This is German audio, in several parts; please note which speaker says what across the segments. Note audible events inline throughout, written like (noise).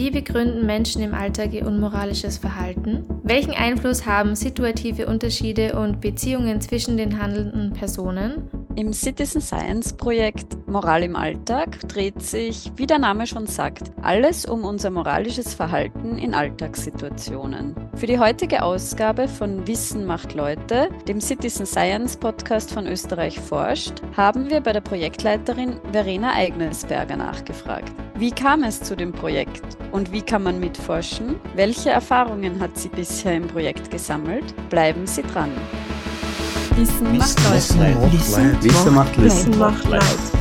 Speaker 1: Wie begründen Menschen im Alltag ihr unmoralisches Verhalten? Welchen Einfluss haben situative Unterschiede und Beziehungen zwischen den handelnden Personen?
Speaker 2: Im Citizen Science Projekt Moral im Alltag dreht sich, wie der Name schon sagt, alles um unser moralisches Verhalten in Alltagssituationen. Für die heutige Ausgabe von Wissen macht Leute, dem Citizen Science Podcast von Österreich forscht, haben wir bei der Projektleiterin Verena Eignesberger nachgefragt. Wie kam es zu dem Projekt und wie kann man mitforschen? Welche Erfahrungen hat sie bisher im Projekt gesammelt? Bleiben Sie dran.
Speaker 3: Wissen macht Leid. Wissen macht Leid. Wissen macht Leid.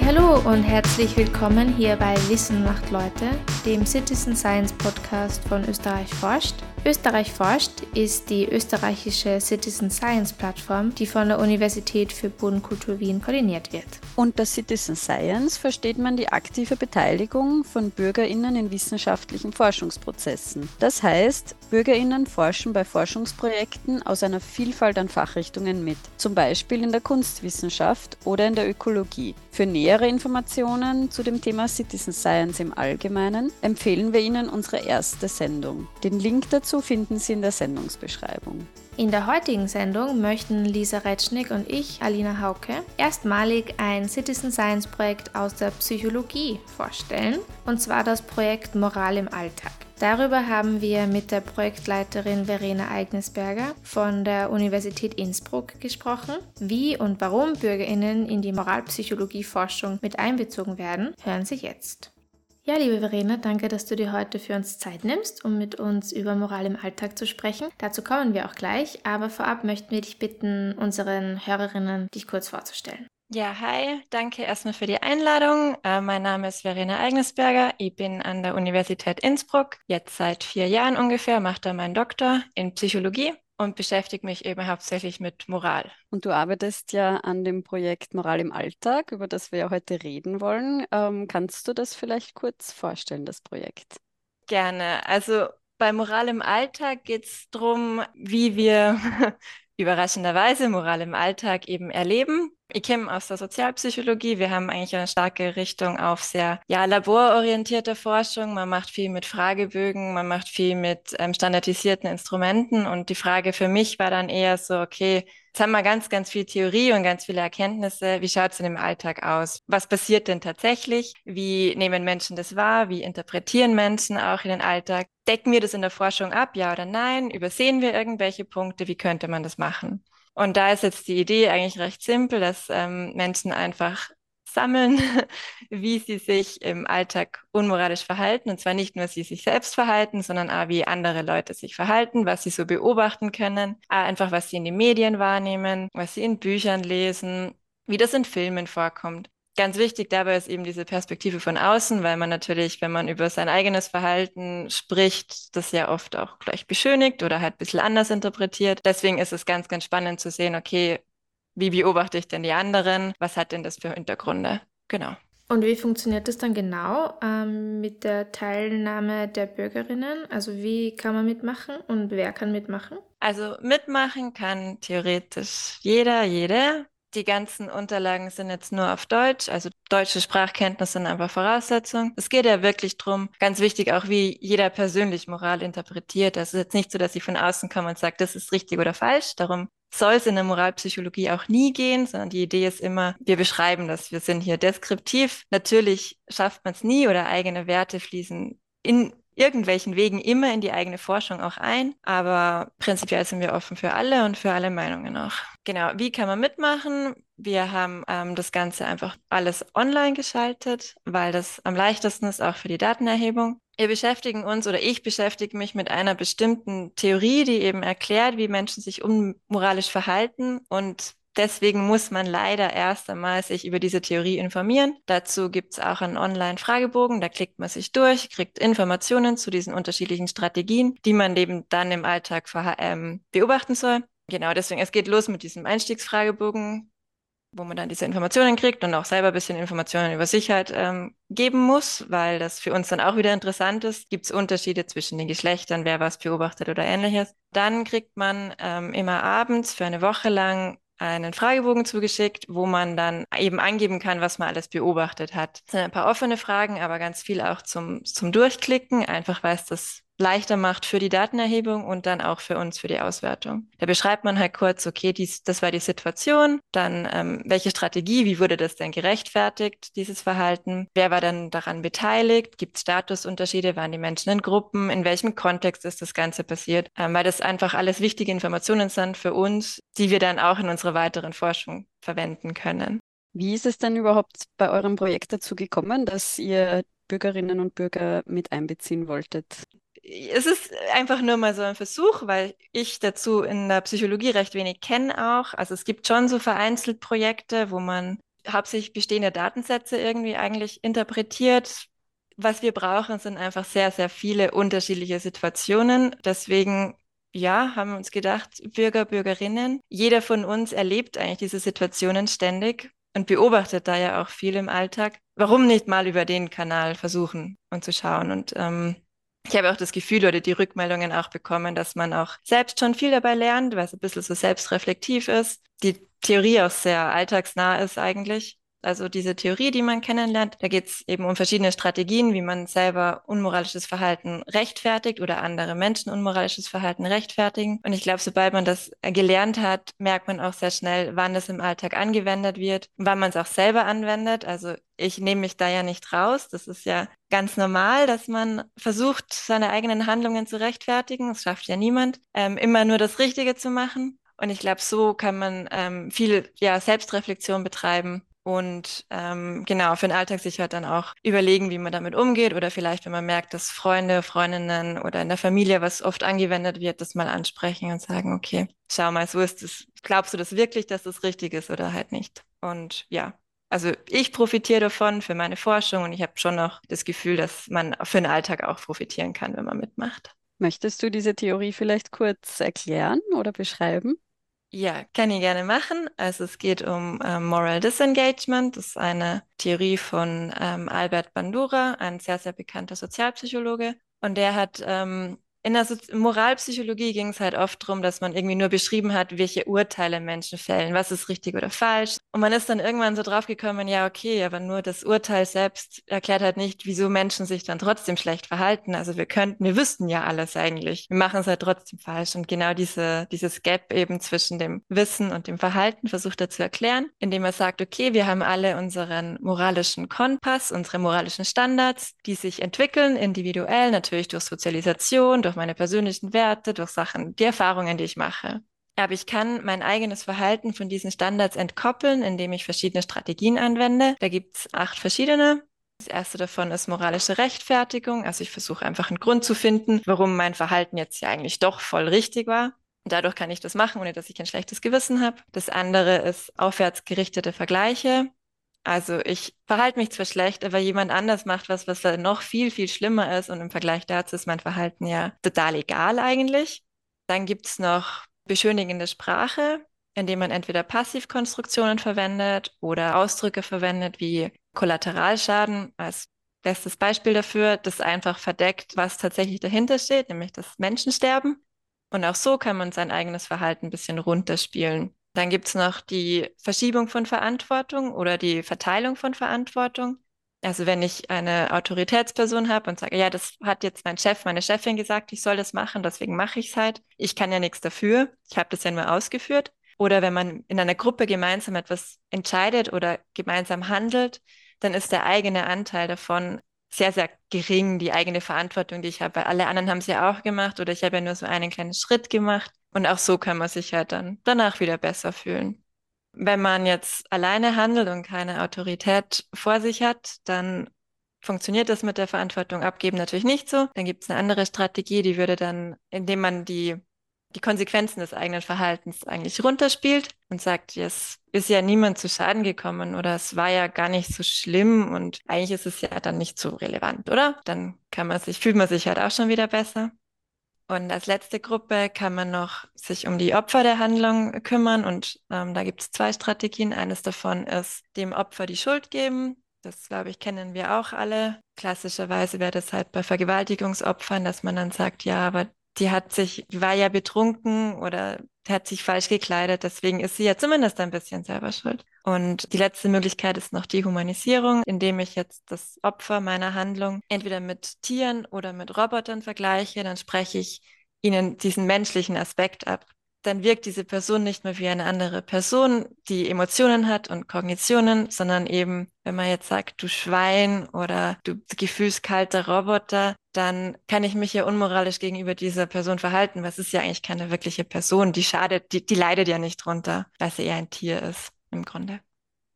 Speaker 1: Hallo und herzlich willkommen hier bei Wissen macht Leute, dem Citizen Science Podcast von Österreich forscht. Österreich forscht ist die österreichische Citizen Science Plattform, die von der Universität für Bodenkultur Wien koordiniert wird.
Speaker 2: Unter Citizen Science versteht man die aktive Beteiligung von Bürgerinnen in wissenschaftlichen Forschungsprozessen. Das heißt, Bürgerinnen forschen bei Forschungsprojekten aus einer Vielfalt an Fachrichtungen mit, zum Beispiel in der Kunstwissenschaft oder in der Ökologie. Für nähere Informationen zu dem Thema Citizen Science im Allgemeinen empfehlen wir Ihnen unsere erste Sendung. Den Link dazu finden Sie in der Sendungsbeschreibung.
Speaker 1: In der heutigen Sendung möchten Lisa Retschnick und ich, Alina Hauke, erstmalig ein Citizen Science Projekt aus der Psychologie vorstellen, und zwar das Projekt Moral im Alltag. Darüber haben wir mit der Projektleiterin Verena Eignesberger von der Universität Innsbruck gesprochen. Wie und warum Bürgerinnen in die Moralpsychologie-Forschung mit einbezogen werden, hören Sie jetzt. Ja, liebe Verena, danke, dass du dir heute für uns Zeit nimmst, um mit uns über Moral im Alltag zu sprechen. Dazu kommen wir auch gleich, aber vorab möchten wir dich bitten, unseren Hörerinnen dich kurz vorzustellen.
Speaker 4: Ja, hi, danke erstmal für die Einladung. Äh, mein Name ist Verena Eignesberger. Ich bin an der Universität Innsbruck, jetzt seit vier Jahren ungefähr, mache da meinen Doktor in Psychologie und beschäftige mich eben hauptsächlich mit Moral.
Speaker 2: Und du arbeitest ja an dem Projekt Moral im Alltag, über das wir ja heute reden wollen. Ähm, kannst du das vielleicht kurz vorstellen, das Projekt?
Speaker 4: Gerne. Also bei Moral im Alltag geht es darum, wie wir (laughs) überraschenderweise Moral im Alltag eben erleben ich komme aus der Sozialpsychologie. Wir haben eigentlich eine starke Richtung auf sehr ja, labororientierte Forschung. Man macht viel mit Fragebögen, man macht viel mit ähm, standardisierten Instrumenten. Und die Frage für mich war dann eher so, okay, jetzt haben wir ganz, ganz viel Theorie und ganz viele Erkenntnisse. Wie schaut es denn im Alltag aus? Was passiert denn tatsächlich? Wie nehmen Menschen das wahr? Wie interpretieren Menschen auch in den Alltag? Decken wir das in der Forschung ab, ja oder nein? Übersehen wir irgendwelche Punkte? Wie könnte man das machen? Und da ist jetzt die Idee eigentlich recht simpel, dass ähm, Menschen einfach sammeln, (laughs) wie sie sich im Alltag unmoralisch verhalten. Und zwar nicht nur, sie sich selbst verhalten, sondern auch, wie andere Leute sich verhalten, was sie so beobachten können, auch einfach, was sie in den Medien wahrnehmen, was sie in Büchern lesen, wie das in Filmen vorkommt. Ganz wichtig dabei ist eben diese Perspektive von außen, weil man natürlich, wenn man über sein eigenes Verhalten spricht, das ja oft auch gleich beschönigt oder halt ein bisschen anders interpretiert. Deswegen ist es ganz, ganz spannend zu sehen, okay, wie beobachte ich denn die anderen? Was hat denn das für Hintergründe? Genau.
Speaker 1: Und wie funktioniert das dann genau ähm, mit der Teilnahme der Bürgerinnen? Also wie kann man mitmachen und wer kann mitmachen?
Speaker 4: Also mitmachen kann theoretisch jeder, jede. Die ganzen Unterlagen sind jetzt nur auf Deutsch, also deutsche Sprachkenntnisse sind einfach Voraussetzung. Es geht ja wirklich drum, ganz wichtig auch, wie jeder persönlich Moral interpretiert. Das ist jetzt nicht so, dass ich von außen komme und sage, das ist richtig oder falsch. Darum soll es in der Moralpsychologie auch nie gehen, sondern die Idee ist immer, wir beschreiben das, wir sind hier deskriptiv. Natürlich schafft man es nie oder eigene Werte fließen in irgendwelchen Wegen immer in die eigene Forschung auch ein, aber prinzipiell sind wir offen für alle und für alle Meinungen auch. Genau, wie kann man mitmachen? Wir haben ähm, das Ganze einfach alles online geschaltet, weil das am leichtesten ist, auch für die Datenerhebung. Wir beschäftigen uns oder ich beschäftige mich mit einer bestimmten Theorie, die eben erklärt, wie Menschen sich unmoralisch verhalten und Deswegen muss man leider erst einmal sich über diese Theorie informieren. Dazu gibt es auch einen Online-Fragebogen, da klickt man sich durch, kriegt Informationen zu diesen unterschiedlichen Strategien, die man eben dann im Alltag ähm, beobachten soll. Genau, deswegen, es geht los mit diesem Einstiegsfragebogen, wo man dann diese Informationen kriegt und auch selber ein bisschen Informationen über Sicherheit ähm, geben muss, weil das für uns dann auch wieder interessant ist. Gibt es Unterschiede zwischen den Geschlechtern, wer was beobachtet oder ähnliches. Dann kriegt man ähm, immer abends für eine Woche lang einen Fragebogen zugeschickt, wo man dann eben angeben kann, was man alles beobachtet hat. Es sind ein paar offene Fragen, aber ganz viel auch zum, zum Durchklicken, einfach weil es das leichter macht für die Datenerhebung und dann auch für uns für die Auswertung. Da beschreibt man halt kurz, okay, dies, das war die Situation, dann ähm, welche Strategie, wie wurde das denn gerechtfertigt, dieses Verhalten, wer war dann daran beteiligt, gibt es Statusunterschiede, waren die Menschen in Gruppen, in welchem Kontext ist das Ganze passiert, ähm, weil das einfach alles wichtige Informationen sind für uns, die wir dann auch in unserer weiteren Forschung verwenden können.
Speaker 2: Wie ist es denn überhaupt bei eurem Projekt dazu gekommen, dass ihr Bürgerinnen und Bürger mit einbeziehen wolltet?
Speaker 4: Es ist einfach nur mal so ein Versuch, weil ich dazu in der Psychologie recht wenig kenne auch. Also es gibt schon so vereinzelt Projekte, wo man hauptsächlich bestehende Datensätze irgendwie eigentlich interpretiert. Was wir brauchen, sind einfach sehr, sehr viele unterschiedliche Situationen. Deswegen, ja, haben wir uns gedacht, Bürger, Bürgerinnen, jeder von uns erlebt eigentlich diese Situationen ständig und beobachtet da ja auch viel im Alltag. Warum nicht mal über den Kanal versuchen und zu schauen? Und ähm, ich habe auch das Gefühl oder die Rückmeldungen auch bekommen, dass man auch selbst schon viel dabei lernt, weil es ein bisschen so selbstreflektiv ist. Die Theorie auch sehr alltagsnah ist eigentlich. Also diese Theorie, die man kennenlernt, da geht es eben um verschiedene Strategien, wie man selber unmoralisches Verhalten rechtfertigt oder andere Menschen unmoralisches Verhalten rechtfertigen. Und ich glaube, sobald man das gelernt hat, merkt man auch sehr schnell, wann es im Alltag angewendet wird, wann man es auch selber anwendet. Also ich nehme mich da ja nicht raus. Das ist ja ganz normal, dass man versucht, seine eigenen Handlungen zu rechtfertigen. Das schafft ja niemand. Ähm, immer nur das Richtige zu machen. Und ich glaube, so kann man ähm, viel ja, Selbstreflexion betreiben und ähm, genau, für den Alltag sich halt dann auch überlegen, wie man damit umgeht oder vielleicht, wenn man merkt, dass Freunde, Freundinnen oder in der Familie was oft angewendet wird, das mal ansprechen und sagen, okay, schau mal, so ist es. Glaubst du das wirklich, dass das richtig ist oder halt nicht? Und ja, also ich profitiere davon für meine Forschung und ich habe schon noch das Gefühl, dass man für den Alltag auch profitieren kann, wenn man mitmacht.
Speaker 2: Möchtest du diese Theorie vielleicht kurz erklären oder beschreiben?
Speaker 4: Ja, kann ich gerne machen. Also es geht um ähm, Moral Disengagement. Das ist eine Theorie von ähm, Albert Bandura, ein sehr, sehr bekannter Sozialpsychologe. Und der hat ähm, in der so Moralpsychologie ging es halt oft darum, dass man irgendwie nur beschrieben hat, welche Urteile Menschen fällen, was ist richtig oder falsch. Und man ist dann irgendwann so draufgekommen, ja, okay, aber nur das Urteil selbst erklärt halt nicht, wieso Menschen sich dann trotzdem schlecht verhalten. Also wir könnten, wir wüssten ja alles eigentlich. Wir machen es halt trotzdem falsch. Und genau diese, dieses Gap eben zwischen dem Wissen und dem Verhalten versucht er zu erklären, indem er sagt, okay, wir haben alle unseren moralischen Kompass, unsere moralischen Standards, die sich entwickeln, individuell, natürlich durch Sozialisation, durch durch meine persönlichen Werte, durch Sachen, die Erfahrungen, die ich mache. Aber ich kann mein eigenes Verhalten von diesen Standards entkoppeln, indem ich verschiedene Strategien anwende. Da gibt es acht verschiedene. Das erste davon ist moralische Rechtfertigung. Also ich versuche einfach einen Grund zu finden, warum mein Verhalten jetzt ja eigentlich doch voll richtig war. Und dadurch kann ich das machen, ohne dass ich ein schlechtes Gewissen habe. Das andere ist aufwärtsgerichtete Vergleiche. Also ich verhalte mich zwar schlecht, aber jemand anders macht was, was noch viel, viel schlimmer ist und im Vergleich dazu ist mein Verhalten ja total egal eigentlich. Dann gibt es noch beschönigende Sprache, indem man entweder Passivkonstruktionen verwendet oder Ausdrücke verwendet wie Kollateralschaden als bestes Beispiel dafür, das einfach verdeckt, was tatsächlich dahinter steht, nämlich das Menschensterben. Und auch so kann man sein eigenes Verhalten ein bisschen runterspielen. Dann gibt es noch die Verschiebung von Verantwortung oder die Verteilung von Verantwortung. Also wenn ich eine Autoritätsperson habe und sage, ja, das hat jetzt mein Chef, meine Chefin gesagt, ich soll das machen, deswegen mache ich es halt. Ich kann ja nichts dafür. Ich habe das ja nur ausgeführt. Oder wenn man in einer Gruppe gemeinsam etwas entscheidet oder gemeinsam handelt, dann ist der eigene Anteil davon sehr, sehr gering, die eigene Verantwortung, die ich habe. Weil alle anderen haben es ja auch gemacht oder ich habe ja nur so einen kleinen Schritt gemacht. Und auch so kann man sich halt dann danach wieder besser fühlen. Wenn man jetzt alleine handelt und keine Autorität vor sich hat, dann funktioniert das mit der Verantwortung abgeben natürlich nicht so. Dann gibt es eine andere Strategie, die würde dann, indem man die, die Konsequenzen des eigenen Verhaltens eigentlich runterspielt und sagt, es ist ja niemand zu Schaden gekommen oder es war ja gar nicht so schlimm und eigentlich ist es ja dann nicht so relevant, oder? Dann kann man sich, fühlt man sich halt auch schon wieder besser. Und als letzte Gruppe kann man noch sich um die Opfer der Handlung kümmern. Und ähm, da gibt es zwei Strategien. Eines davon ist dem Opfer die Schuld geben. Das, glaube ich, kennen wir auch alle. Klassischerweise wäre das halt bei Vergewaltigungsopfern, dass man dann sagt, ja, aber die hat sich, war ja betrunken oder hat sich falsch gekleidet, deswegen ist sie ja zumindest ein bisschen selber schuld. Und die letzte Möglichkeit ist noch die Humanisierung, indem ich jetzt das Opfer meiner Handlung entweder mit Tieren oder mit Robotern vergleiche, dann spreche ich ihnen diesen menschlichen Aspekt ab dann wirkt diese Person nicht mehr wie eine andere Person, die Emotionen hat und Kognitionen, sondern eben, wenn man jetzt sagt, du Schwein oder du gefühlskalter Roboter, dann kann ich mich ja unmoralisch gegenüber dieser Person verhalten, es ist ja eigentlich keine wirkliche Person, die schadet, die, die leidet ja nicht drunter, weil sie eher ein Tier ist im Grunde.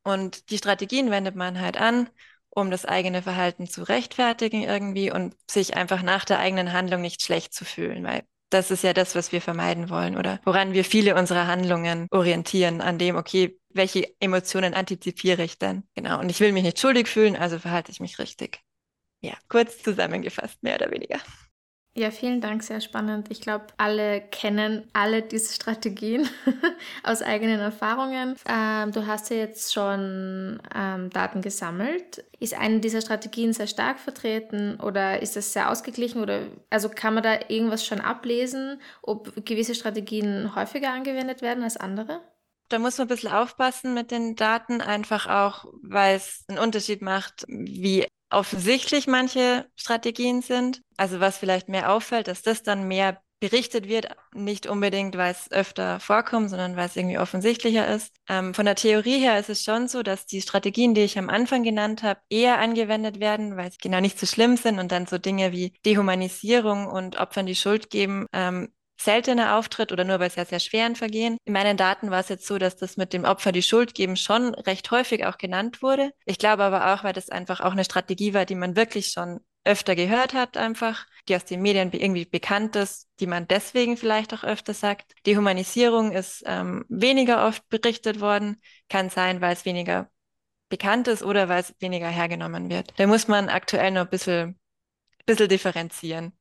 Speaker 4: Und die Strategien wendet man halt an, um das eigene Verhalten zu rechtfertigen irgendwie und sich einfach nach der eigenen Handlung nicht schlecht zu fühlen, weil das ist ja das, was wir vermeiden wollen oder woran wir viele unserer Handlungen orientieren, an dem, okay, welche Emotionen antizipiere ich denn? Genau. Und ich will mich nicht schuldig fühlen, also verhalte ich mich richtig. Ja, kurz zusammengefasst, mehr oder weniger.
Speaker 1: Ja, vielen Dank, sehr spannend. Ich glaube, alle kennen alle diese Strategien (laughs) aus eigenen Erfahrungen. Ähm, du hast ja jetzt schon ähm, Daten gesammelt. Ist eine dieser Strategien sehr stark vertreten oder ist es sehr ausgeglichen oder also kann man da irgendwas schon ablesen, ob gewisse Strategien häufiger angewendet werden als andere?
Speaker 4: Da muss man ein bisschen aufpassen mit den Daten, einfach auch, weil es einen Unterschied macht, wie offensichtlich manche Strategien sind. Also was vielleicht mehr auffällt, dass das dann mehr berichtet wird, nicht unbedingt, weil es öfter vorkommt, sondern weil es irgendwie offensichtlicher ist. Ähm, von der Theorie her ist es schon so, dass die Strategien, die ich am Anfang genannt habe, eher angewendet werden, weil sie genau nicht so schlimm sind und dann so Dinge wie Dehumanisierung und Opfern die Schuld geben, ähm, seltener auftritt oder nur bei sehr, sehr schweren Vergehen. In meinen Daten war es jetzt so, dass das mit dem Opfer die Schuld geben schon recht häufig auch genannt wurde. Ich glaube aber auch, weil das einfach auch eine Strategie war, die man wirklich schon öfter gehört hat, einfach, die aus den Medien irgendwie bekannt ist, die man deswegen vielleicht auch öfter sagt. Die Humanisierung ist ähm, weniger oft berichtet worden, kann sein, weil es weniger bekannt ist oder weil es weniger hergenommen wird. Da muss man aktuell noch ein bisschen, bisschen differenzieren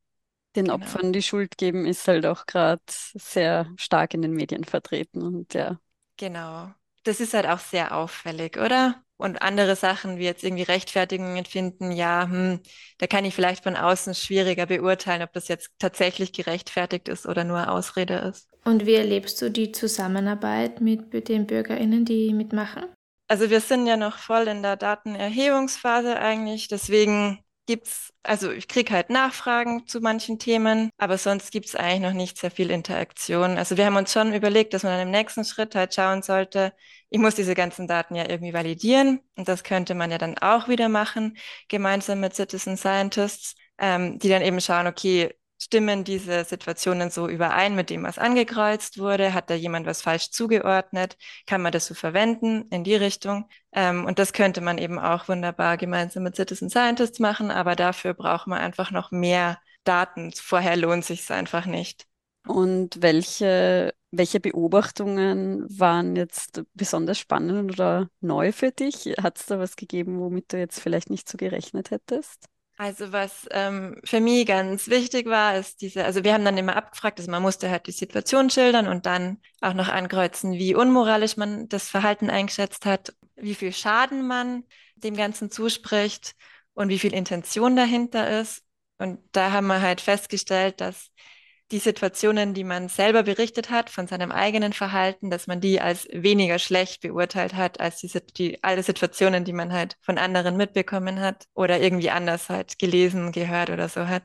Speaker 2: den genau. Opfern die Schuld geben, ist halt auch gerade sehr stark in den Medien vertreten und ja.
Speaker 4: Genau. Das ist halt auch sehr auffällig, oder? Und andere Sachen wie jetzt irgendwie Rechtfertigungen finden, ja, hm, da kann ich vielleicht von außen schwieriger beurteilen, ob das jetzt tatsächlich gerechtfertigt ist oder nur Ausrede ist.
Speaker 1: Und wie erlebst du die Zusammenarbeit mit den BürgerInnen, die mitmachen?
Speaker 4: Also wir sind ja noch voll in der Datenerhebungsphase eigentlich, deswegen gibt's, also ich kriege halt Nachfragen zu manchen Themen, aber sonst gibt's eigentlich noch nicht sehr viel Interaktion. Also wir haben uns schon überlegt, dass man dann im nächsten Schritt halt schauen sollte, ich muss diese ganzen Daten ja irgendwie validieren und das könnte man ja dann auch wieder machen, gemeinsam mit Citizen Scientists, ähm, die dann eben schauen, okay, stimmen diese Situationen so überein mit dem, was angekreuzt wurde? Hat da jemand was falsch zugeordnet? Kann man das so verwenden in die Richtung? Ähm, und das könnte man eben auch wunderbar gemeinsam mit Citizen Scientists machen, aber dafür braucht man einfach noch mehr Daten. Vorher lohnt sich es einfach nicht.
Speaker 2: Und welche, welche Beobachtungen waren jetzt besonders spannend oder neu für dich? Hat es da was gegeben, womit du jetzt vielleicht nicht so gerechnet hättest?
Speaker 4: Also was ähm, für mich ganz wichtig war, ist diese, also wir haben dann immer abgefragt, also man musste halt die Situation schildern und dann auch noch ankreuzen, wie unmoralisch man das Verhalten eingeschätzt hat, wie viel Schaden man dem Ganzen zuspricht und wie viel Intention dahinter ist. Und da haben wir halt festgestellt, dass die Situationen, die man selber berichtet hat von seinem eigenen Verhalten, dass man die als weniger schlecht beurteilt hat als die, die alle Situationen, die man halt von anderen mitbekommen hat oder irgendwie anders halt gelesen, gehört oder so hat.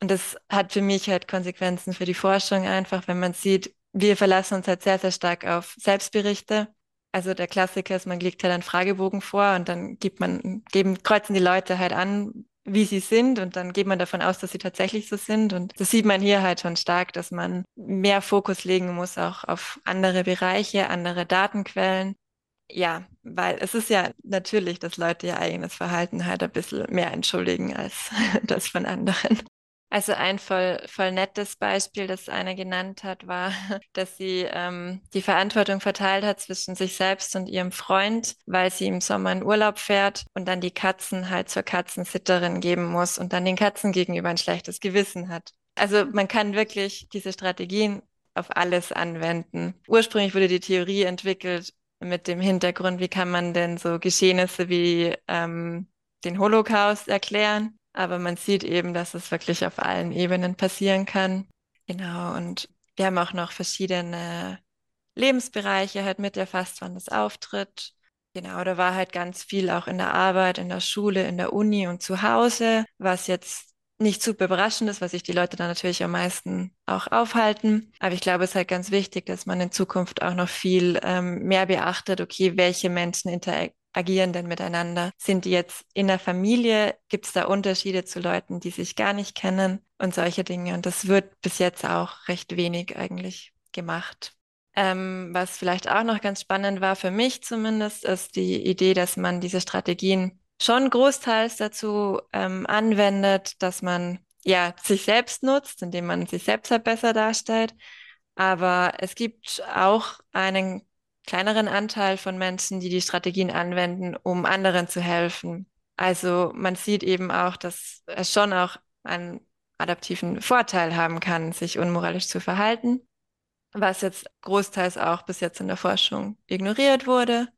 Speaker 4: Und das hat für mich halt Konsequenzen für die Forschung einfach, wenn man sieht, wir verlassen uns halt sehr, sehr stark auf Selbstberichte. Also der Klassiker ist, man legt halt einen Fragebogen vor und dann gibt man, geben, kreuzen die Leute halt an, wie sie sind und dann geht man davon aus, dass sie tatsächlich so sind. Und das sieht man hier halt schon stark, dass man mehr Fokus legen muss auch auf andere Bereiche, andere Datenquellen. Ja, weil es ist ja natürlich, dass Leute ihr eigenes Verhalten halt ein bisschen mehr entschuldigen als (laughs) das von anderen. Also ein voll, voll nettes Beispiel, das einer genannt hat, war, (laughs) dass sie ähm, die Verantwortung verteilt hat zwischen sich selbst und ihrem Freund, weil sie im Sommer in Urlaub fährt und dann die Katzen halt zur Katzensitterin geben muss und dann den Katzen gegenüber ein schlechtes Gewissen hat. Also man kann wirklich diese Strategien auf alles anwenden. Ursprünglich wurde die Theorie entwickelt mit dem Hintergrund, wie kann man denn so Geschehnisse wie ähm, den Holocaust erklären aber man sieht eben, dass es wirklich auf allen Ebenen passieren kann. Genau, und wir haben auch noch verschiedene Lebensbereiche halt mit erfasst, wann das auftritt. Genau, da war halt ganz viel auch in der Arbeit, in der Schule, in der Uni und zu Hause, was jetzt nicht super überraschend ist, was sich die Leute dann natürlich am meisten auch aufhalten. Aber ich glaube, es ist halt ganz wichtig, dass man in Zukunft auch noch viel ähm, mehr beachtet, okay, welche Menschen interagieren denn miteinander? Sind die jetzt in der Familie? Gibt es da Unterschiede zu Leuten, die sich gar nicht kennen und solche Dinge? Und das wird bis jetzt auch recht wenig eigentlich gemacht. Ähm, was vielleicht auch noch ganz spannend war für mich zumindest, ist die Idee, dass man diese Strategien schon großteils dazu ähm, anwendet, dass man ja sich selbst nutzt, indem man sich selbst halt besser darstellt. Aber es gibt auch einen kleineren Anteil von Menschen, die die Strategien anwenden, um anderen zu helfen. Also man sieht eben auch, dass es schon auch einen adaptiven Vorteil haben kann, sich unmoralisch zu verhalten, was jetzt großteils auch bis jetzt in der Forschung ignoriert wurde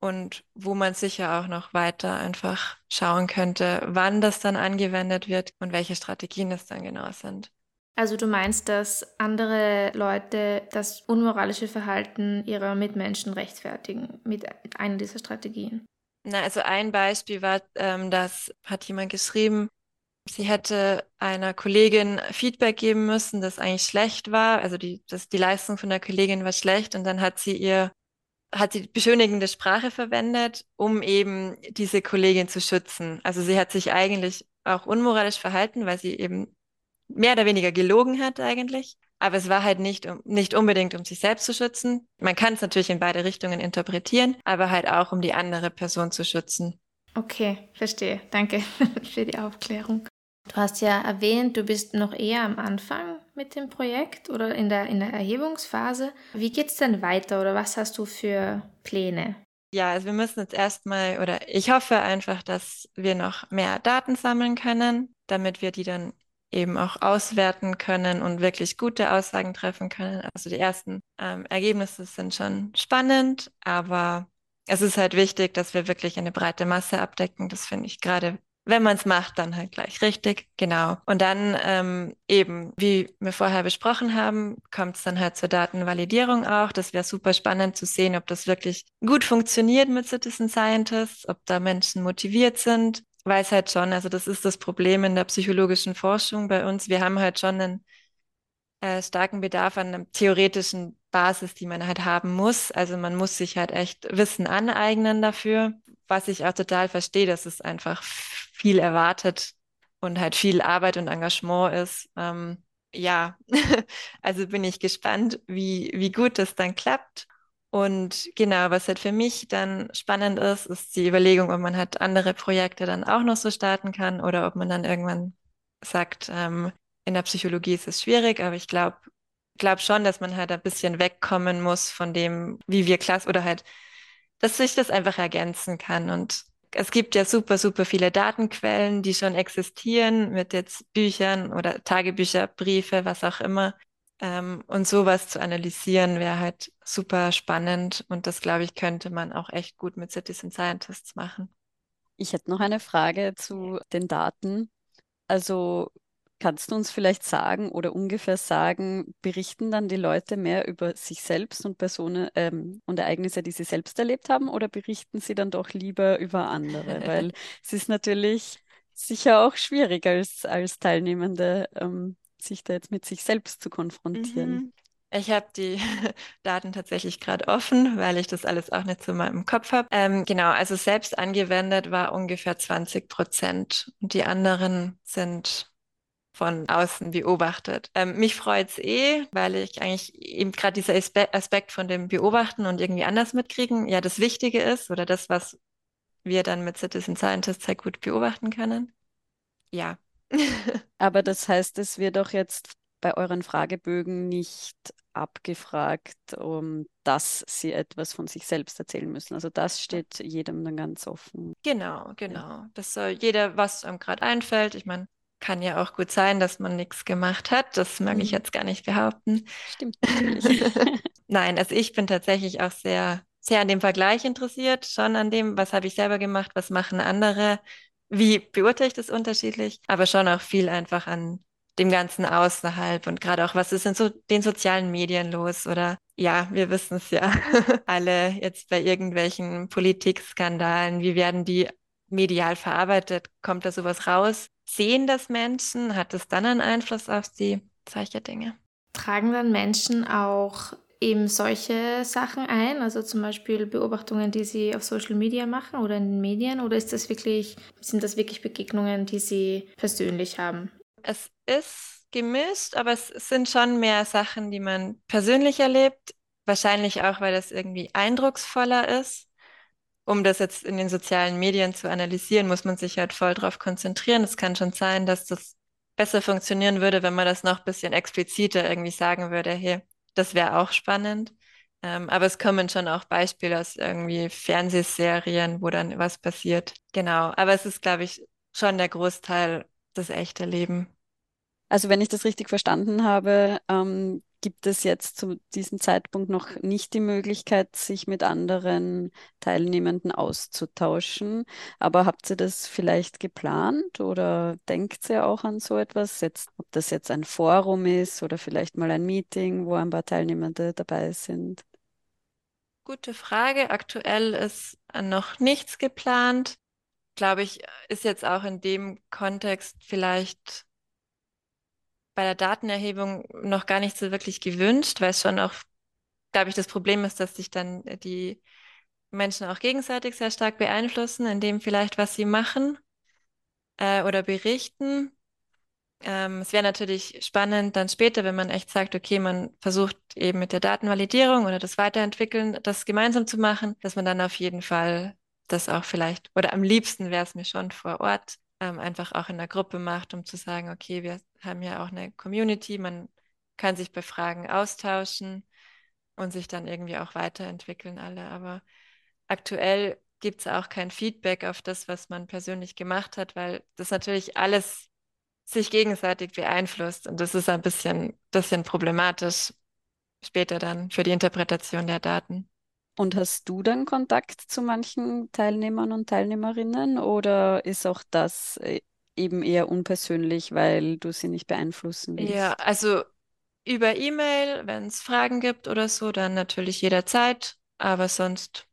Speaker 4: und wo man sicher auch noch weiter einfach schauen könnte, wann das dann angewendet wird und welche Strategien es dann genau sind.
Speaker 1: Also du meinst, dass andere Leute das unmoralische Verhalten ihrer Mitmenschen rechtfertigen mit einer dieser Strategien?
Speaker 4: Na, also ein Beispiel war, ähm, das hat jemand geschrieben, sie hätte einer Kollegin Feedback geben müssen, das eigentlich schlecht war. Also die, das, die Leistung von der Kollegin war schlecht und dann hat sie ihr hat sie beschönigende Sprache verwendet, um eben diese Kollegin zu schützen. Also sie hat sich eigentlich auch unmoralisch verhalten, weil sie eben mehr oder weniger gelogen hat eigentlich. Aber es war halt nicht, um, nicht unbedingt, um sich selbst zu schützen. Man kann es natürlich in beide Richtungen interpretieren, aber halt auch, um die andere Person zu schützen.
Speaker 1: Okay, verstehe. Danke (laughs) für die Aufklärung. Du hast ja erwähnt, du bist noch eher am Anfang mit dem Projekt oder in der, in der Erhebungsphase. Wie geht es denn weiter oder was hast du für Pläne?
Speaker 4: Ja, also wir müssen jetzt erstmal, oder ich hoffe einfach, dass wir noch mehr Daten sammeln können, damit wir die dann eben auch auswerten können und wirklich gute Aussagen treffen können. Also die ersten ähm, Ergebnisse sind schon spannend, aber es ist halt wichtig, dass wir wirklich eine breite Masse abdecken. Das finde ich gerade wenn man es macht, dann halt gleich richtig, genau. Und dann ähm, eben, wie wir vorher besprochen haben, kommt es dann halt zur Datenvalidierung auch. Das wäre super spannend zu sehen, ob das wirklich gut funktioniert mit Citizen Scientists, ob da Menschen motiviert sind. Weiß halt schon, also das ist das Problem in der psychologischen Forschung bei uns. Wir haben halt schon einen äh, starken Bedarf an einer theoretischen Basis, die man halt haben muss. Also man muss sich halt echt Wissen aneignen dafür, was ich auch total verstehe, dass es einfach viel erwartet und halt viel Arbeit und Engagement ist. Ähm, ja, (laughs) also bin ich gespannt, wie, wie gut das dann klappt. Und genau, was halt für mich dann spannend ist, ist die Überlegung, ob man halt andere Projekte dann auch noch so starten kann oder ob man dann irgendwann sagt, ähm, in der Psychologie ist es schwierig, aber ich glaube glaub schon, dass man halt ein bisschen wegkommen muss von dem, wie wir Klasse oder halt, dass sich das einfach ergänzen kann und es gibt ja super, super viele Datenquellen, die schon existieren mit jetzt Büchern oder Tagebücher, Briefe, was auch immer. Ähm, und sowas zu analysieren wäre halt super spannend und das, glaube ich, könnte man auch echt gut mit Citizen Scientists machen.
Speaker 2: Ich hätte noch eine Frage zu den Daten. Also Kannst du uns vielleicht sagen oder ungefähr sagen, berichten dann die Leute mehr über sich selbst und Personen ähm, und Ereignisse, die sie selbst erlebt haben, oder berichten sie dann doch lieber über andere? (laughs) Weil es ist natürlich sicher auch schwierig als, als Teilnehmende, ähm, sich da jetzt mit sich selbst zu konfrontieren.
Speaker 4: Mhm. Ich habe die (laughs) Daten tatsächlich gerade offen, weil ich das alles auch nicht so mal im Kopf habe. Ähm, genau, also selbst angewendet war ungefähr 20 Prozent. Und die anderen sind von außen beobachtet. Ähm, mich freut es eh, weil ich eigentlich eben gerade dieser Aspekt von dem Beobachten und irgendwie anders mitkriegen, ja das Wichtige ist oder das, was wir dann mit Citizen Scientists sehr gut beobachten können. Ja.
Speaker 2: Aber das heißt, es wird auch jetzt bei euren Fragebögen nicht abgefragt, um dass sie etwas von sich selbst erzählen müssen. Also das steht jedem dann ganz offen.
Speaker 4: Genau, genau. Das soll jeder, was einem gerade einfällt. Ich meine, kann ja auch gut sein, dass man nichts gemacht hat. Das mag mhm. ich jetzt gar nicht behaupten.
Speaker 2: Stimmt. (laughs) (laughs)
Speaker 4: Nein, also ich bin tatsächlich auch sehr, sehr an dem Vergleich interessiert, schon an dem, was habe ich selber gemacht, was machen andere, wie beurteile ich das unterschiedlich, aber schon auch viel einfach an dem Ganzen außerhalb und gerade auch, was ist in so den sozialen Medien los oder ja, wir wissen es ja (laughs) alle jetzt bei irgendwelchen Politikskandalen, wie werden die medial verarbeitet? Kommt da sowas raus? Sehen das Menschen? Hat es dann einen Einfluss auf sie? Solche Dinge.
Speaker 1: Tragen dann Menschen auch eben solche Sachen ein, also zum Beispiel Beobachtungen, die sie auf Social Media machen oder in den Medien, oder ist das wirklich, sind das wirklich Begegnungen, die sie persönlich haben?
Speaker 4: Es ist gemischt, aber es sind schon mehr Sachen, die man persönlich erlebt. Wahrscheinlich auch, weil das irgendwie eindrucksvoller ist. Um das jetzt in den sozialen Medien zu analysieren, muss man sich halt voll drauf konzentrieren. Es kann schon sein, dass das besser funktionieren würde, wenn man das noch ein bisschen expliziter irgendwie sagen würde, hey, das wäre auch spannend. Ähm, aber es kommen schon auch Beispiele aus irgendwie Fernsehserien, wo dann was passiert. Genau. Aber es ist, glaube ich, schon der Großteil das echte Leben.
Speaker 2: Also wenn ich das richtig verstanden habe, ähm, gibt es jetzt zu diesem Zeitpunkt noch nicht die Möglichkeit, sich mit anderen Teilnehmenden auszutauschen. Aber habt ihr das vielleicht geplant oder denkt ihr auch an so etwas? Jetzt, ob das jetzt ein Forum ist oder vielleicht mal ein Meeting, wo ein paar Teilnehmende dabei sind?
Speaker 4: Gute Frage. Aktuell ist noch nichts geplant. Glaube ich, ist jetzt auch in dem Kontext vielleicht bei der Datenerhebung noch gar nicht so wirklich gewünscht, weil es schon auch, glaube ich, das Problem ist, dass sich dann die Menschen auch gegenseitig sehr stark beeinflussen, in dem vielleicht, was sie machen äh, oder berichten. Ähm, es wäre natürlich spannend dann später, wenn man echt sagt, okay, man versucht eben mit der Datenvalidierung oder das Weiterentwickeln, das gemeinsam zu machen, dass man dann auf jeden Fall das auch vielleicht, oder am liebsten wäre es mir schon vor Ort, ähm, einfach auch in der Gruppe macht, um zu sagen, okay, wir haben ja auch eine Community, man kann sich bei Fragen austauschen und sich dann irgendwie auch weiterentwickeln alle. Aber aktuell gibt es auch kein Feedback auf das, was man persönlich gemacht hat, weil das natürlich alles sich gegenseitig beeinflusst und das ist ein bisschen, bisschen problematisch später dann für die Interpretation der Daten.
Speaker 2: Und hast du dann Kontakt zu manchen Teilnehmern und Teilnehmerinnen oder ist auch das äh, eben eher unpersönlich, weil du sie nicht beeinflussen willst?
Speaker 4: Ja, also über E-Mail, wenn es Fragen gibt oder so, dann natürlich jederzeit, aber sonst,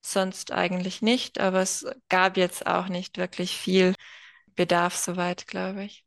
Speaker 4: sonst eigentlich nicht. Aber es gab jetzt auch nicht wirklich viel Bedarf soweit, glaube ich.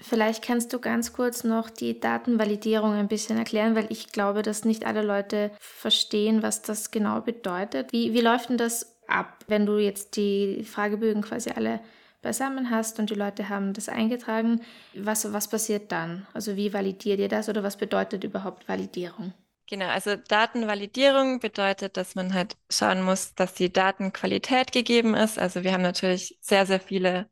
Speaker 1: Vielleicht kannst du ganz kurz noch die Datenvalidierung ein bisschen erklären, weil ich glaube, dass nicht alle Leute verstehen, was das genau bedeutet. Wie, wie läuft denn das ab, wenn du jetzt die Fragebögen quasi alle beisammen hast und die Leute haben das eingetragen? Was, was passiert dann? Also wie validiert ihr das oder was bedeutet überhaupt Validierung?
Speaker 4: Genau, also Datenvalidierung bedeutet, dass man halt schauen muss, dass die Datenqualität gegeben ist. Also wir haben natürlich sehr, sehr viele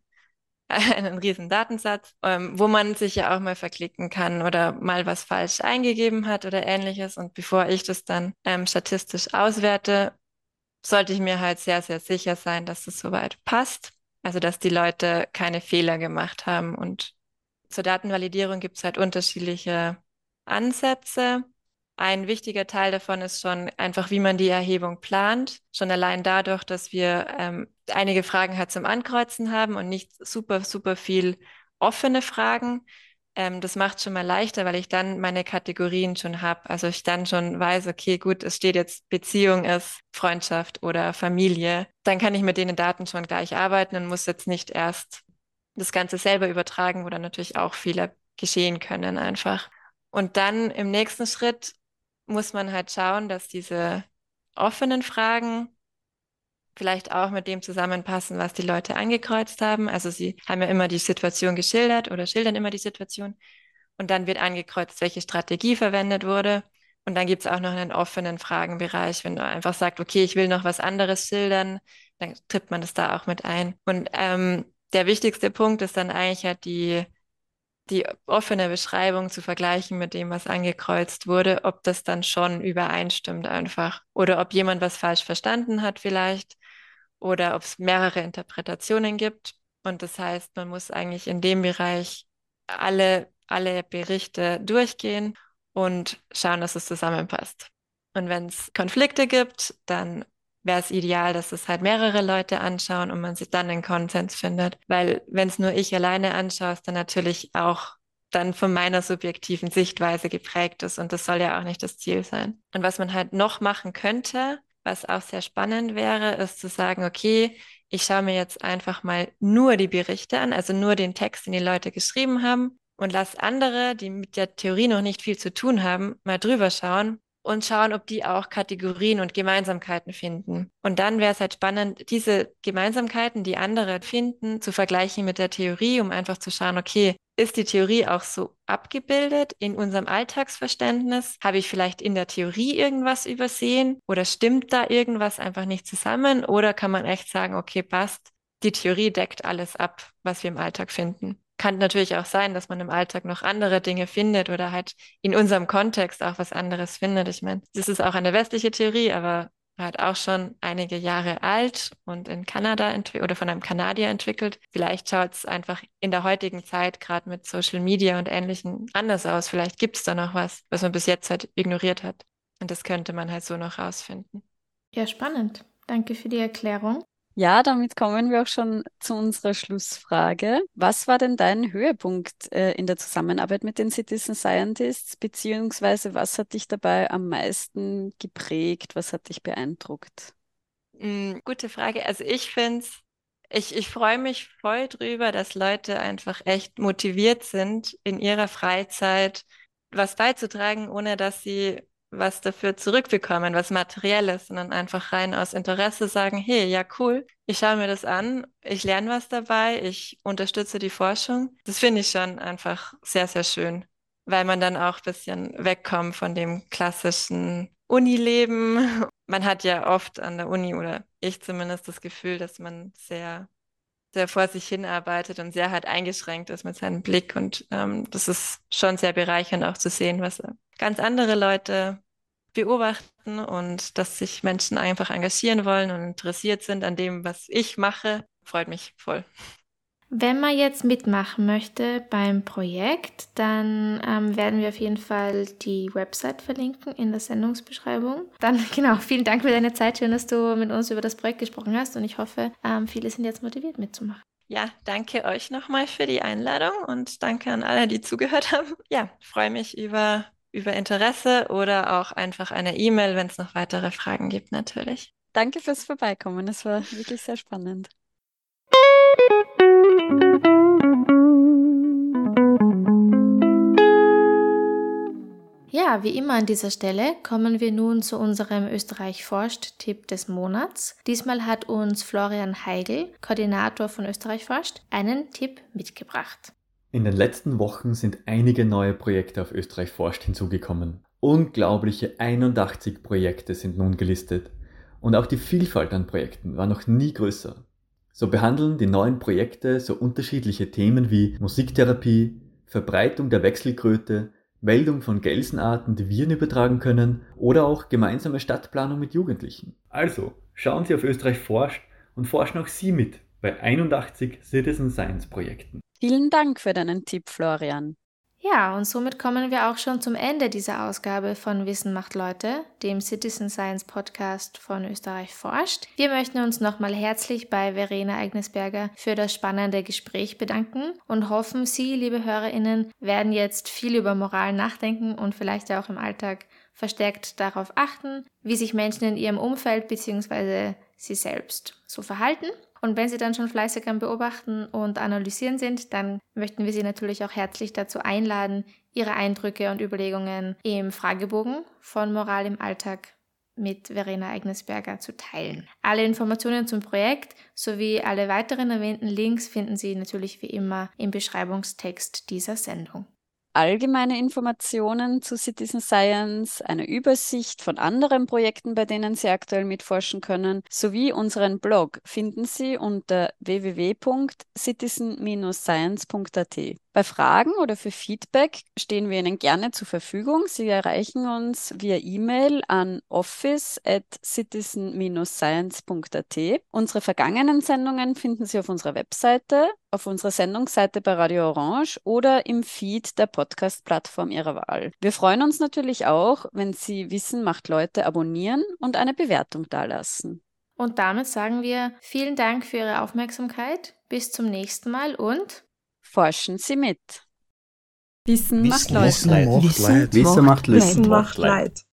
Speaker 4: (laughs) einen riesen Datensatz, ähm, wo man sich ja auch mal verklicken kann oder mal was falsch eingegeben hat oder ähnliches. Und bevor ich das dann ähm, statistisch auswerte, sollte ich mir halt sehr, sehr sicher sein, dass es soweit passt. Also, dass die Leute keine Fehler gemacht haben. Und zur Datenvalidierung gibt es halt unterschiedliche Ansätze. Ein wichtiger Teil davon ist schon einfach, wie man die Erhebung plant. Schon allein dadurch, dass wir ähm, einige Fragen halt zum Ankreuzen haben und nicht super, super viel offene Fragen. Ähm, das macht schon mal leichter, weil ich dann meine Kategorien schon habe. Also ich dann schon weiß, okay, gut, es steht jetzt Beziehung ist Freundschaft oder Familie. Dann kann ich mit den Daten schon gleich arbeiten und muss jetzt nicht erst das Ganze selber übertragen, wo dann natürlich auch Fehler geschehen können einfach. Und dann im nächsten Schritt muss man halt schauen, dass diese offenen Fragen vielleicht auch mit dem zusammenpassen, was die Leute angekreuzt haben. Also sie haben ja immer die Situation geschildert oder schildern immer die Situation. Und dann wird angekreuzt, welche Strategie verwendet wurde. Und dann gibt es auch noch einen offenen Fragenbereich. Wenn du einfach sagst, okay, ich will noch was anderes schildern, dann trippt man das da auch mit ein. Und ähm, der wichtigste Punkt ist dann eigentlich halt die die offene Beschreibung zu vergleichen mit dem, was angekreuzt wurde, ob das dann schon übereinstimmt einfach. Oder ob jemand was falsch verstanden hat vielleicht. Oder ob es mehrere Interpretationen gibt. Und das heißt, man muss eigentlich in dem Bereich alle, alle Berichte durchgehen und schauen, dass es zusammenpasst. Und wenn es Konflikte gibt, dann wäre es ideal, dass es halt mehrere Leute anschauen und man sich dann einen Konsens findet. Weil wenn es nur ich alleine anschaue, ist dann natürlich auch dann von meiner subjektiven Sichtweise geprägt ist. Und das soll ja auch nicht das Ziel sein. Und was man halt noch machen könnte, was auch sehr spannend wäre, ist zu sagen, okay, ich schaue mir jetzt einfach mal nur die Berichte an, also nur den Text, den die Leute geschrieben haben und lass andere, die mit der Theorie noch nicht viel zu tun haben, mal drüber schauen und schauen, ob die auch Kategorien und Gemeinsamkeiten finden. Und dann wäre es halt spannend, diese Gemeinsamkeiten, die andere finden, zu vergleichen mit der Theorie, um einfach zu schauen, okay, ist die Theorie auch so abgebildet in unserem Alltagsverständnis? Habe ich vielleicht in der Theorie irgendwas übersehen oder stimmt da irgendwas einfach nicht zusammen? Oder kann man echt sagen, okay, passt, die Theorie deckt alles ab, was wir im Alltag finden? Kann natürlich auch sein, dass man im Alltag noch andere Dinge findet oder halt in unserem Kontext auch was anderes findet. Ich meine, das ist auch eine westliche Theorie, aber halt auch schon einige Jahre alt und in Kanada oder von einem Kanadier entwickelt. Vielleicht schaut es einfach in der heutigen Zeit, gerade mit Social Media und Ähnlichem, anders aus. Vielleicht gibt es da noch was, was man bis jetzt halt ignoriert hat. Und das könnte man halt so noch rausfinden.
Speaker 1: Ja, spannend. Danke für die Erklärung.
Speaker 2: Ja, damit kommen wir auch schon zu unserer Schlussfrage. Was war denn dein Höhepunkt äh, in der Zusammenarbeit mit den Citizen Scientists, beziehungsweise was hat dich dabei am meisten geprägt, was hat dich beeindruckt?
Speaker 4: Mm, gute Frage. Also ich finde ich, ich freue mich voll drüber, dass Leute einfach echt motiviert sind, in ihrer Freizeit was beizutragen, ohne dass sie was dafür zurückbekommen, was materielles, sondern einfach rein aus Interesse sagen, hey, ja, cool, ich schaue mir das an, ich lerne was dabei, ich unterstütze die Forschung. Das finde ich schon einfach sehr, sehr schön, weil man dann auch ein bisschen wegkommt von dem klassischen Unileben. (laughs) Man hat ja oft an der Uni oder ich zumindest das Gefühl, dass man sehr sehr vor sich hin arbeitet und sehr hart eingeschränkt ist mit seinem Blick. Und ähm, das ist schon sehr bereichernd auch zu sehen, was ganz andere Leute beobachten und dass sich Menschen einfach engagieren wollen und interessiert sind an dem, was ich mache, freut mich voll.
Speaker 1: Wenn man jetzt mitmachen möchte beim Projekt, dann ähm, werden wir auf jeden Fall die Website verlinken in der Sendungsbeschreibung. Dann (laughs) genau, vielen Dank für deine Zeit. Schön, dass du mit uns über das Projekt gesprochen hast und ich hoffe, ähm, viele sind jetzt motiviert mitzumachen.
Speaker 4: Ja, danke euch nochmal für die Einladung und danke an alle, die zugehört haben. Ja, freue mich über, über Interesse oder auch einfach eine E-Mail, wenn es noch weitere Fragen gibt, natürlich.
Speaker 2: Danke fürs Vorbeikommen. Es war wirklich sehr spannend.
Speaker 1: Ja, wie immer an dieser Stelle kommen wir nun zu unserem Österreich forscht Tipp des Monats. Diesmal hat uns Florian Heigl, Koordinator von Österreich forscht, einen Tipp mitgebracht.
Speaker 3: In den letzten Wochen sind einige neue Projekte auf Österreich forscht hinzugekommen. Unglaubliche 81 Projekte sind nun gelistet. Und auch die Vielfalt an Projekten war noch nie größer. So behandeln die neuen Projekte so unterschiedliche Themen wie Musiktherapie, Verbreitung der Wechselkröte, Meldung von Gelsenarten, die Viren übertragen können oder auch gemeinsame Stadtplanung mit Jugendlichen. Also, schauen Sie auf Österreich forscht und forschen auch Sie mit bei 81 Citizen Science Projekten.
Speaker 2: Vielen Dank für deinen Tipp, Florian.
Speaker 1: Ja, und somit kommen wir auch schon zum Ende dieser Ausgabe von Wissen macht Leute, dem Citizen Science Podcast von Österreich forscht. Wir möchten uns nochmal herzlich bei Verena Agnesberger für das spannende Gespräch bedanken und hoffen, Sie, liebe HörerInnen, werden jetzt viel über Moral nachdenken und vielleicht auch im Alltag verstärkt darauf achten, wie sich Menschen in ihrem Umfeld bzw. sie selbst so verhalten. Und wenn Sie dann schon fleißig am Beobachten und Analysieren sind, dann möchten wir Sie natürlich auch herzlich dazu einladen, Ihre Eindrücke und Überlegungen im Fragebogen von Moral im Alltag mit Verena Eignesberger zu teilen. Alle Informationen zum Projekt sowie alle weiteren erwähnten Links finden Sie natürlich wie immer im Beschreibungstext dieser Sendung
Speaker 2: allgemeine Informationen zu Citizen Science, eine Übersicht von anderen Projekten, bei denen Sie aktuell mitforschen können, sowie unseren Blog finden Sie unter www.citizen-science.at. Bei Fragen oder für Feedback stehen wir Ihnen gerne zur Verfügung. Sie erreichen uns via E-Mail an office at citizen-science.at. Unsere vergangenen Sendungen finden Sie auf unserer Webseite, auf unserer Sendungsseite bei Radio Orange oder im Feed der Podcast-Plattform Ihrer Wahl. Wir freuen uns natürlich auch, wenn Sie Wissen macht Leute abonnieren und eine Bewertung dalassen.
Speaker 1: Und damit sagen wir vielen Dank für Ihre Aufmerksamkeit. Bis zum nächsten Mal und
Speaker 2: Forschen Sie mit! Wissen macht Leid.
Speaker 5: Wissen macht Leid.
Speaker 6: Wissen macht Leid.
Speaker 5: Wissen macht Leid.